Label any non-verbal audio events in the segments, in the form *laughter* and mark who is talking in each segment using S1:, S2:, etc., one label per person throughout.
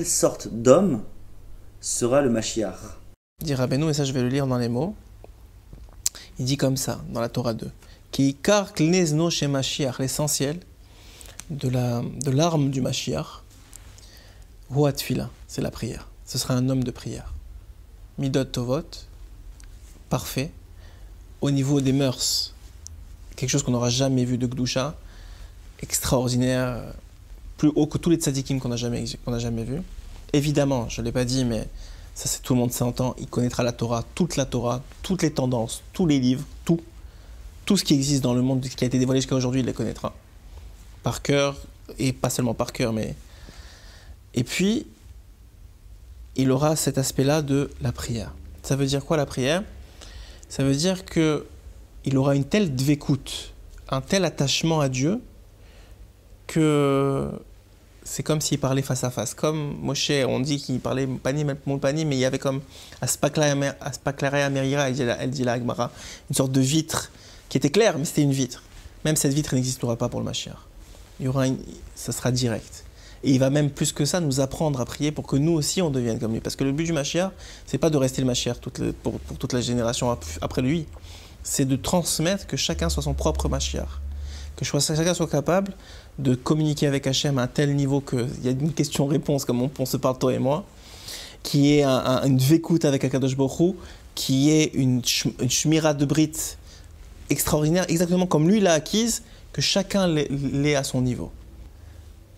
S1: quelle sorte d'homme sera le Mashiach?
S2: Dit Rabbeinu, et ça je vais le lire dans les mots. Il dit comme ça, dans la Torah 2. Qui car chez Mashiach, l'essentiel de la de l'arme du Mashiach, Huatfila, c'est la prière. Ce sera un homme de prière. Midot Tovot, parfait. Au niveau des mœurs, quelque chose qu'on n'aura jamais vu de Gdusha, extraordinaire, plus haut que tous les tzadikim qu'on n'a jamais, qu'on jamais vu. Évidemment, je ne l'ai pas dit, mais ça c'est tout le monde s'entend, il connaîtra la Torah, toute la Torah, toutes les tendances, tous les livres, tout. Tout ce qui existe dans le monde, qui a été dévoilé jusqu'à aujourd'hui, il les connaîtra. Par cœur, et pas seulement par cœur, mais... Et puis, il aura cet aspect-là de la prière. Ça veut dire quoi la prière? Ça veut dire que il aura une telle dvécoute, un tel attachement à Dieu, que c'est comme s'il parlait face à face. Comme Moshe, on dit qu'il parlait pani, mon pani, mais il y avait comme elle dit la Agmara, une sorte de vitre qui était claire, mais c'était une vitre. Même cette vitre n'existera pas pour le Mashiach. Il y aura ça sera direct. Et il va même plus que ça nous apprendre à prier pour que nous aussi on devienne comme lui. Parce que le but du Mashiach, c'est pas de rester le Mashiach pour, pour, toute la génération après lui. C'est de transmettre que chacun soit son propre Mashiach. Que chacun soit capable de communiquer avec Hachem à un tel niveau qu'il y a une question-réponse, comme on, se parle toi et moi, qui est une vécoute avec Akadosh Baruch qui est une, une de Brit extraordinaire, exactement comme lui l'a acquise, que chacun l'est à son niveau.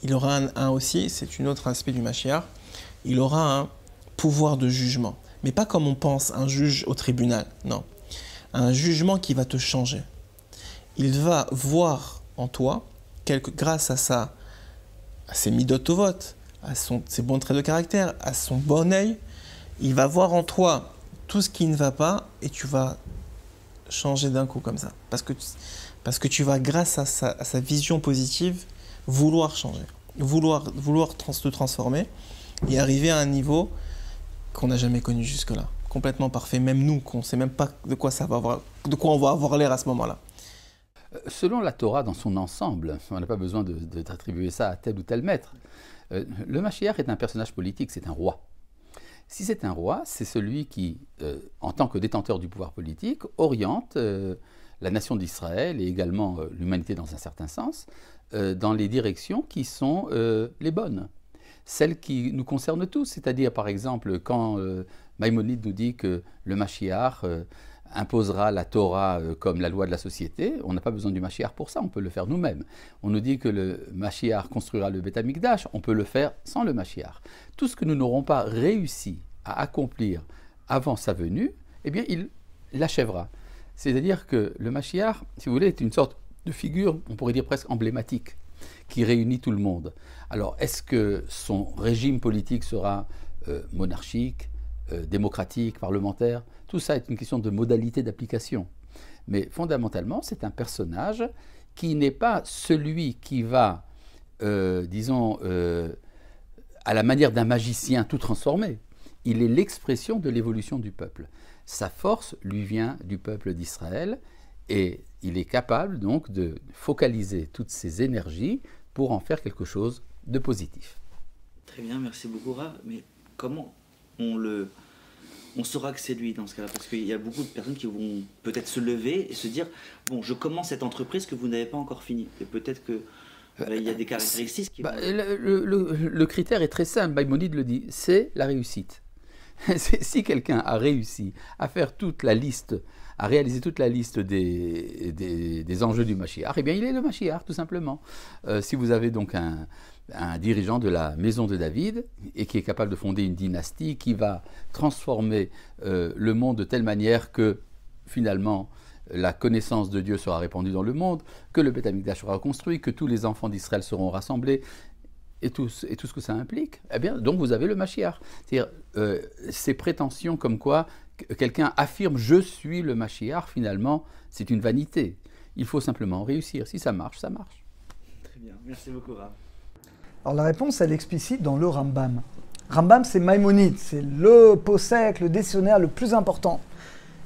S2: Il aura un, aussi, c'est un autre aspect du Mashiach, il aura un pouvoir de jugement. Mais pas comme on pense, un juge au tribunal, non. Un jugement qui va te changer. Il va voir en toi grâce à, sa, à ses vote, à ses bons traits de caractère, à son bon œil, il va voir en toi tout ce qui ne va pas et tu vas changer d'un coup comme ça. Parce que, parce que tu vas, grâce à sa, vision positive, vouloir changer, vouloir, vouloir te transformer et arriver à un niveau qu'on n'a jamais connu jusque-là. Complètement parfait, même nous, qu'on ne sait même pas de quoi, ça va avoir, de quoi on va avoir l'air à ce moment-là.
S3: Selon la Torah dans son ensemble, on n'a pas besoin d'attribuer ça à tel ou tel maître, euh, le Mashiach est un personnage politique, c'est un roi. Si c'est un roi, c'est celui qui, euh, en tant que détenteur du pouvoir politique, oriente euh, la nation d'Israël et également l'humanité dans un certain sens, dans les directions qui sont les bonnes. Celles qui nous concernent tous, c'est-à-dire par exemple quand Maïmonide nous dit que le Mashiach imposera la Torah euh, comme la loi de la société, on n'a pas besoin du Mashiach pour ça, on peut le faire nous-mêmes. On nous dit que le Mashiach construira le Beth Amikdash, on peut le faire sans le Mashiach. Tout ce que nous n'aurons pas réussi à accomplir avant sa venue, eh bien, il l'achèvera. C'est-à-dire que le Mashiach, si vous voulez, est une sorte de figure, on pourrait dire presque emblématique, qui réunit tout le monde. Alors, est-ce que son régime politique sera euh, monarchique, euh, démocratique, parlementaire. Tout ça est une question de modalité d'application. Mais fondamentalement, c'est un personnage qui n'est pas celui qui va, euh, disons, euh, à la manière d'un magicien tout transformer. Il est l'expression de l'évolution du peuple. Sa force lui vient du peuple d'Israël et il est capable donc de focaliser toutes ses énergies pour en faire quelque chose de positif.
S1: Très bien, merci beaucoup, Ra. Mais comment on le on saura que c'est lui dans ce cas-là Parce qu'il y a beaucoup de personnes qui vont peut-être se lever et se dire Bon, je commence cette entreprise que vous n'avez pas encore finie. Et peut-être que. Euh, il y a des caractéristiques qui
S3: bah, le, critère est très simple, Maïmonide le dit, c'est la réussite. *laughs* si quelqu'un a réussi à faire toute la liste, à réaliser toute la liste des, enjeux du Mashiach, eh bien il est le Mashiach, tout simplement. Euh, si vous avez donc un, dirigeant de la maison de David et qui est capable de fonder une dynastie qui va transformer euh, le monde de telle manière que finalement la connaissance de Dieu sera répandue dans le monde, que le Beth sera reconstruit, que tous les enfants d'Israël seront rassemblés et tout, ce que ça implique, eh bien, donc vous avez le Mashiach. C'est-à-dire, euh, ces prétentions comme quoi quelqu'un affirme je suis le Mashiach, finalement, c'est une vanité. Il faut simplement réussir. Si ça marche, ça marche.
S1: Très bien. Merci beaucoup, Ram.
S4: Alors la réponse, elle est explicite dans le Rambam. Rambam, c'est Maïmonide, c'est le possèque, le décisionnaire le plus important.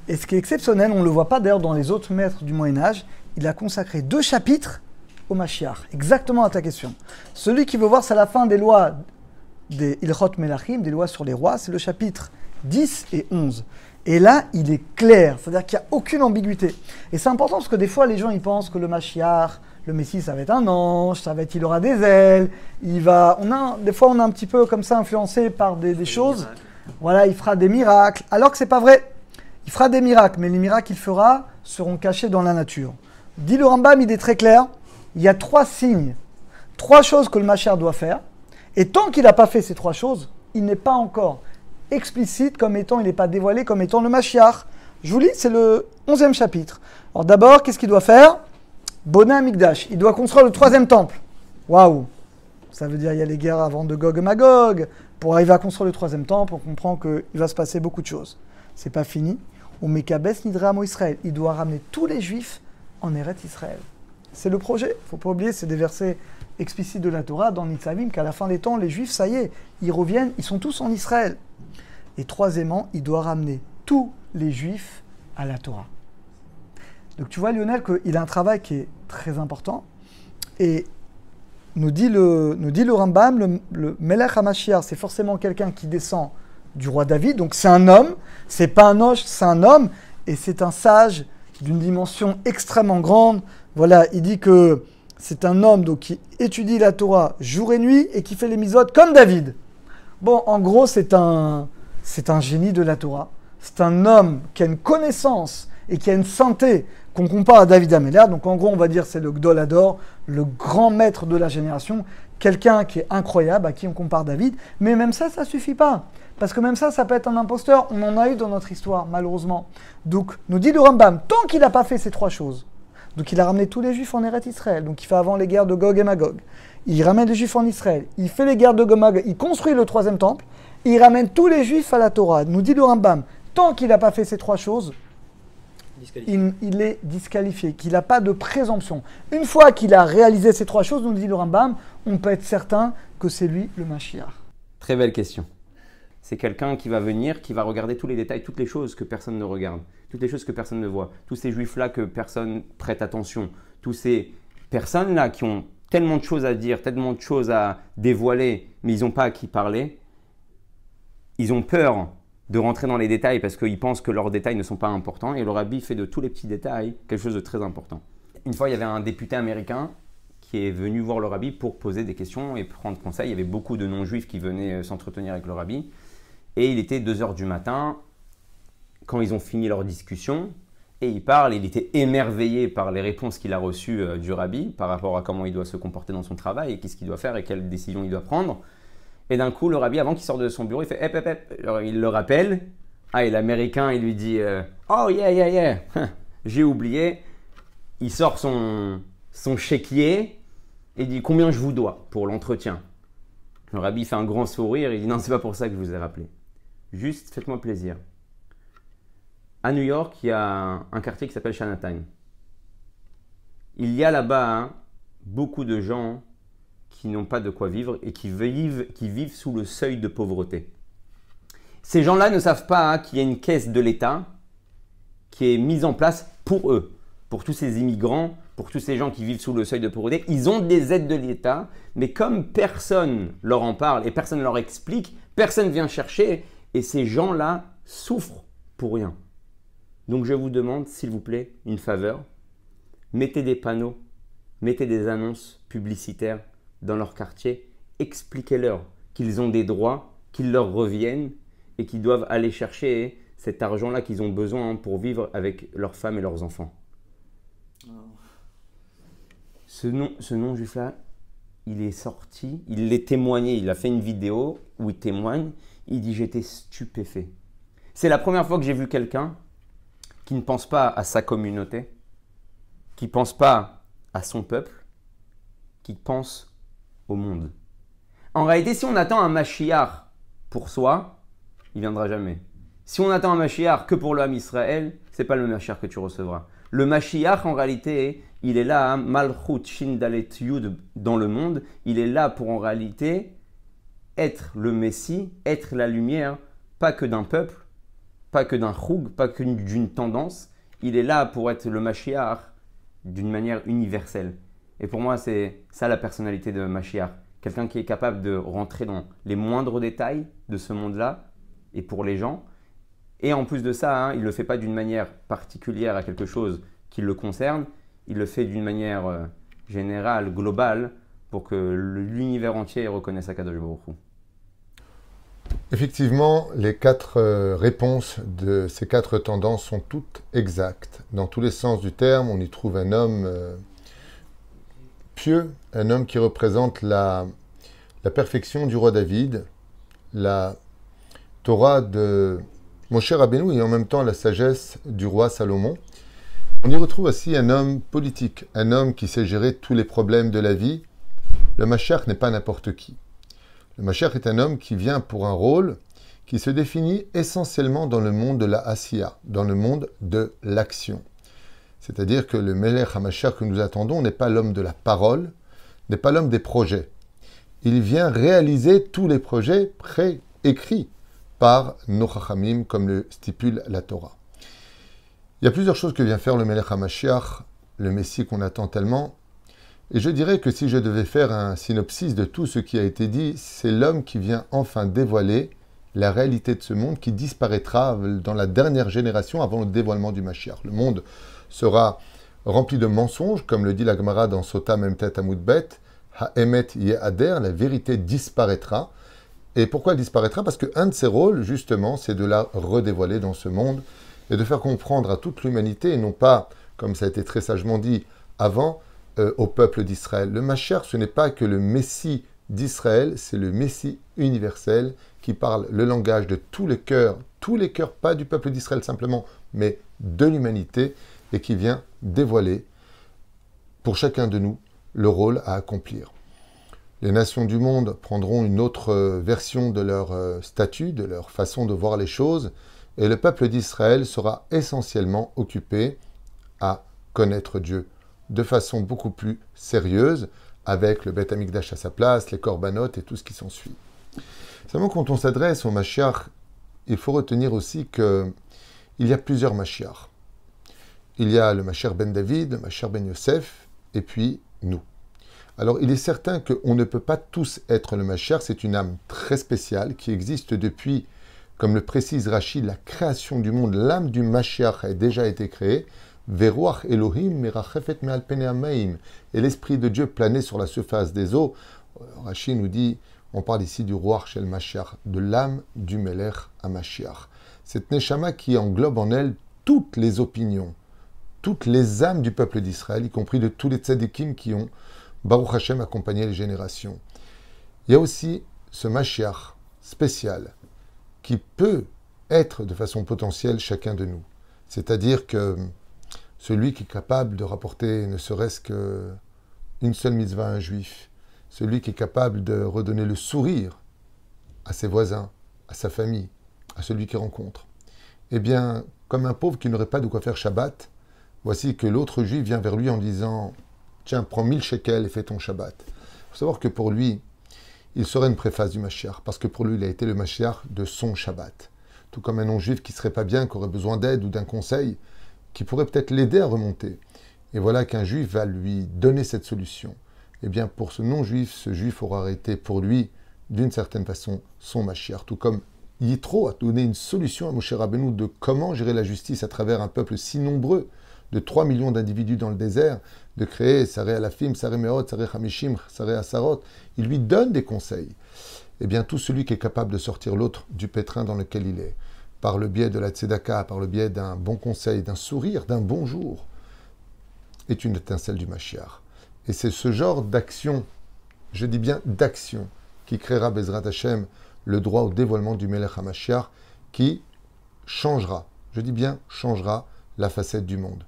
S4: Et ce qui est exceptionnel, on ne le voit pas d'ailleurs dans les autres maîtres du Moyen Âge, il a consacré deux chapitres au Mashiach, exactement à ta question. Celui qui veut voir, c'est la fin des lois des Ilchot Melachim, des lois sur les rois, c'est le chapitre 10 et 11. Et là, il est clair, c'est-à-dire qu'il n'y a aucune ambiguïté. Et c'est important parce que des fois, les gens ils pensent que le Mashiach, le Messie, ça va être un ange, ça va être, il aura des ailes, il va. On a, des fois, on est un petit peu comme ça influencé par des, choses. Voilà, il fera des miracles, alors que c'est pas vrai. Il fera des miracles, mais les miracles qu'il fera seront cachés dans la nature. Dit le Rambam, il est très clair. Il y a trois signes, trois choses que le Mashiach doit faire. Et tant qu'il n'a pas fait ces trois choses, il n'est pas encore explicite comme étant, il n'est pas dévoilé comme étant le Mashiach. Je vous lis, c'est le 11e chapitre. Alors d'abord, qu'est-ce qu'il doit faire? Bonin Mikdash. Il doit construire le troisième temple. Waouh Ça veut dire il y a les guerres avant de Gog et Magog. Pour arriver à construire le troisième temple, on comprend qu'il va se passer beaucoup de choses. C'est pas fini. Au Mekabes Nidramo Israël. Il doit ramener tous les juifs en Eretz Israël. C'est le projet. faut pas oublier, c'est des versets explicites de la Torah dans Nitzavim qu'à la fin des temps, les juifs, ça y est, ils reviennent, ils sont tous en Israël. Et troisièmement, il doit ramener tous les juifs à la Torah. Donc tu vois, Lionel, qu'il a un travail qui est très important. Et nous dit le, nous dit le Rambam, le, le Melech HaMashiach, c'est forcément quelqu'un qui descend du roi David. Donc c'est un homme, c'est pas un ange, c'est un homme. Et c'est un sage d'une dimension extrêmement grande. Voilà, il dit que c'est un homme donc, qui étudie la Torah jour et nuit et qui fait les misotes comme David. Bon, en gros, c'est un, c'est un génie de la Torah. C'est un homme qui a une connaissance et qui a une santé qu'on compare à David Améler. Donc en gros, on va dire c'est le Gdolador, le grand maître de la génération, quelqu'un qui est incroyable, à qui on compare David. Mais même ça, ça suffit pas. Parce que même ça, ça peut être un imposteur. On en a eu dans notre histoire, malheureusement. Donc, nous dit le Rambam, tant qu'il n'a pas fait ces trois choses, donc il a ramené tous les juifs en Eretz Israël, donc il fait avant les guerres de Gog et Magog, il ramène les juifs en Israël, il fait les guerres de Gog il construit le troisième temple, il ramène tous les juifs à la Torah. Nous dit le Rambam, tant qu'il n'a pas fait ces trois choses, il, il, est disqualifié, qu'il n'a pas de présomption. Une fois qu'il a réalisé ces trois choses, nous dit le Rambam, on peut être certain que c'est lui le Mashiach.
S5: Très belle question. C'est quelqu'un qui va venir, qui va regarder tous les détails, toutes les choses que personne ne regarde, toutes les choses que personne ne voit, tous ces juifs-là que personne prête attention, tous ces personnes-là qui ont tellement de choses à dire, tellement de choses à dévoiler, mais ils n'ont pas à qui parler. Ils ont peur de rentrer dans les détails parce qu'ils pensent que leurs détails ne sont pas importants et le rabbi fait de tous les petits détails quelque chose de très important. Une fois, il y avait un député américain qui est venu voir le rabbi pour poser des questions et prendre conseil. Il y avait beaucoup de non-juifs qui venaient euh, s'entretenir avec le rabbi. Et il était 2 heures du matin quand ils ont fini leur discussion. Et il parle, il était émerveillé par les réponses qu'il a reçues euh, du rabbi par rapport à comment il doit se comporter dans son travail et qu'est-ce qu'il doit faire et quelles décisions il doit prendre. Et d'un coup, le rabbi, avant qu'il sorte de son bureau, il fait hep, hep, hep. Alors, il le rappelle. Ah, et l'américain, il lui dit euh, Oh, yeah, yeah, yeah. J'ai oublié. Il sort son, son chéquier et dit Combien je vous dois pour l'entretien? Le rabbi fait un grand sourire. Il dit Non, c'est pas pour ça que je vous ai rappelé. Juste, faites-moi plaisir. À New York, il y a un quartier qui s'appelle Chinatown. Il y a là-bas hein, beaucoup de gens qui n'ont pas de quoi vivre et qui vivent, sous le seuil de pauvreté. Ces gens-là ne savent pas hein, qu'il y a une caisse de l'État qui est mise en place pour eux, pour tous ces immigrants, pour tous ces gens qui vivent sous le seuil de pauvreté. Ils ont des aides de l'État, mais comme personne leur en parle et personne ne leur explique, personne vient chercher et ces gens-là souffrent pour rien. Donc je vous demande, s'il vous plaît, une faveur. Mettez des panneaux, mettez des annonces publicitaires dans leur quartier, expliquez-leur qu'ils ont des droits, qu'ils leur reviennent et qu'ils doivent aller chercher cet argent-là qu'ils ont besoin pour vivre avec leurs femmes et leurs enfants. Ce nom, ce nom juif-là, il est sorti, il l'est témoigné, il a fait une vidéo où il témoigne, il dit j'étais stupéfait. C'est la première fois que j'ai vu quelqu'un qui ne pense pas à sa communauté, qui ne pense pas à son peuple, qui pense au monde. En réalité, si on attend un Mashiach pour soi, il viendra jamais. Si on attend un Mashiach que pour l'homme Israël, c'est pas le Mashiach que tu recevras. Le Mashiach, en réalité, il est là, hein, Malchut Shindalet Yud dans le monde. Il est là pour en réalité être le Messie, être la lumière, pas que d'un peuple, pas que d'un choug, pas que d'une tendance. Il est là pour être le Mashiach d'une manière universelle. Et pour moi, c'est ça la personnalité de Mashiach. quelqu'un qui est capable de rentrer dans les moindres détails de ce monde-là et pour les gens. Et en plus de ça, hein, il ne le fait pas d'une manière particulière à quelque chose qui le concerne, il le fait d'une manière euh, générale, globale, pour que l'univers entier reconnaisse Akadosh Baruch.
S6: Effectivement, les quatre euh, réponses de ces quatre tendances sont toutes exactes. Dans tous les sens du terme, on y trouve un homme euh, pieux, un homme qui représente la, perfection du roi David, la Torah de Moshe Rabbeinu et en même temps la sagesse du roi Salomon. On y retrouve aussi un homme politique, un homme qui sait gérer tous les problèmes de la vie. Le Mashiach n'est pas n'importe qui. Le Mashiach est un homme qui vient pour un rôle qui se définit essentiellement dans le monde de la Asiya, dans le monde de l'action. C'est-à-dire que le Melech HaMashiach que nous attendons n'est pas l'homme de la parole, n'est pas l'homme des projets. Il vient réaliser tous les projets préécrits par nos Chachamim, comme le stipule la Torah. Il y a plusieurs choses que vient faire le Melech HaMashiach, le Messie qu'on attend tellement. Et je dirais que si je devais faire un synopsis de tout ce qui a été dit, c'est l'homme qui vient enfin dévoiler la réalité de ce monde qui disparaîtra dans la dernière génération avant le dévoilement du Mashiach. Le monde sera rempli de mensonges, comme le dit la Gemara dans Sota Memtet Amudbet, Ha'emet Yehader, la vérité disparaîtra. Et pourquoi elle disparaîtra? Parce qu'un de ses rôles, justement, c'est de la redévoiler dans ce monde et de faire comprendre à toute l'humanité, et non pas, comme ça a été très sagement dit avant, euh, au peuple d'Israël. Le Mashiach, ce n'est pas que le Messie d'Israël, c'est le Messie universel qui parle le langage de tous les cœurs, tous les cœurs, pas du peuple d'Israël simplement, mais de l'humanité, et qui vient dévoiler pour chacun de nous le rôle à accomplir. Les nations du monde prendront une autre euh, version de leur euh, statut, de leur façon de voir les choses, et le peuple d'Israël sera essentiellement occupé à connaître Dieu de façon beaucoup plus sérieuse, avec le Beth Amikdash à sa place, les corbanotes et tout ce qui s'ensuit. Seulement, quand on s'adresse au Mashiach, il faut retenir aussi qu'il y a plusieurs Mashiach. Il y a le Mashiach ben David, le Mashiach ben Yosef, et puis nous. Alors, il est certain qu'on ne peut pas tous être le Mashiach, c'est une âme très spéciale qui existe depuis comme le précise Rachid, la création du monde, l'âme du Mashiach a déjà été créée. Veruach Elohim Et l'Esprit de Dieu planait sur la surface des eaux. Rachid nous dit, on parle ici du roi Shel Mashiach, de l'âme du Melech à Mashiach. Cette Neshama qui englobe en elle toutes les opinions, toutes les âmes du peuple d'Israël, y compris de tous les tzadikim qui ont, Baruch Hashem, accompagné les générations. Il y a aussi ce Mashiach spécial qui peut être de façon potentielle chacun de nous. C'est-à-dire que celui qui est capable de rapporter ne serait-ce qu'une seule mitzvah à un juif, celui qui est capable de redonner le sourire à ses voisins, à sa famille, à celui qu'il rencontre, eh bien, comme un pauvre qui n'aurait pas de quoi faire Shabbat, voici que l'autre juif vient vers lui en disant Tiens, prends mille shekels et fais ton Shabbat. Il faut savoir que pour lui, il serait une préface du Mashiach, parce que pour lui, il a été le Mashiach de son Shabbat. Tout comme un non-juif qui serait pas bien, qui aurait besoin d'aide ou d'un conseil, qui pourrait peut-être l'aider à remonter. Et voilà qu'un juif va lui donner cette solution. Eh bien, pour ce non-juif, ce juif aura été pour lui, d'une certaine façon, son Mashiach. Tout comme Yitro a donné une solution à Moshe Rabbeinu de comment gérer la justice à travers un peuple si nombreux, de 3 millions d'individus dans le désert, de créer Saré Alafim, Saré Meot, Saré Hamishim, Saré Asarot. Il lui donne des conseils. Eh bien, tout celui qui est capable de sortir l'autre du pétrin dans lequel il est, par le biais de la tzedaka, par le biais d'un bon conseil, d'un sourire, d'un bonjour, est une étincelle du Mashiach. Et c'est ce genre d'action, je dis bien d'action, qui créera Bezrat Hashem le droit au dévoilement du Melech HaMashiach, qui changera, je dis bien changera la facette du monde.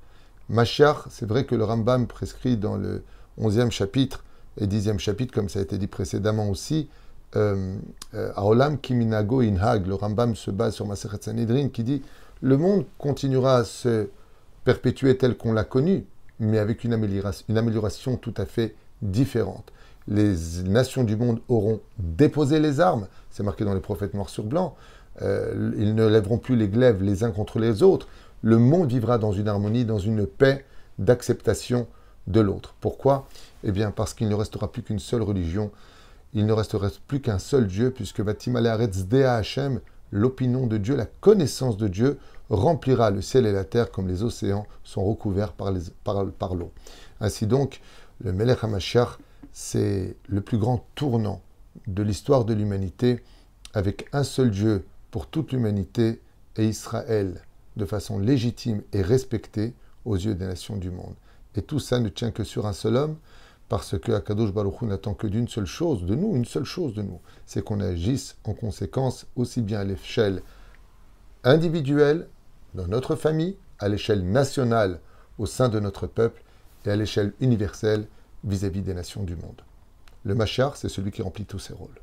S6: Mashiach, c'est vrai que le Rambam prescrit dans le 11e chapitre et 10e chapitre, comme ça a été dit précédemment aussi, euh, euh, Aolam Kiminago Inhag, le Rambam se base sur Maseret Sanhedrin qui dit le monde continuera à se perpétuer tel qu'on l'a connu, mais avec une amélioration, une amélioration tout à fait différente. Les nations du monde auront déposé les armes, c'est marqué dans les prophètes noirs sur blanc. Euh, ils ne lèveront plus les glaives les uns contre les autres le monde vivra dans une harmonie, dans une paix d'acceptation de l'autre. Pourquoi? Eh bien parce qu'il ne restera plus qu'une seule religion, il ne resterait plus qu'un seul Dieu, puisque Hashem, l'opinion de Dieu, la connaissance de Dieu, remplira le ciel et la terre comme les océans sont recouverts par l'eau. Ainsi donc, le Melech HaMashiach, c'est le plus grand tournant de l'histoire de l'humanité, avec un seul Dieu pour toute l'humanité et Israël de façon légitime et respectée aux yeux des nations du monde. Et tout ça ne tient que sur un seul homme, parce que Akadosh Baruch n'attend que d'une seule chose de nous, une seule chose de nous, c'est qu'on agisse en conséquence aussi bien à l'échelle individuelle, dans notre famille, à l'échelle nationale, au sein de notre peuple, et à l'échelle universelle vis-à-vis des nations du monde. Le Machar, c'est celui qui remplit tous ces rôles.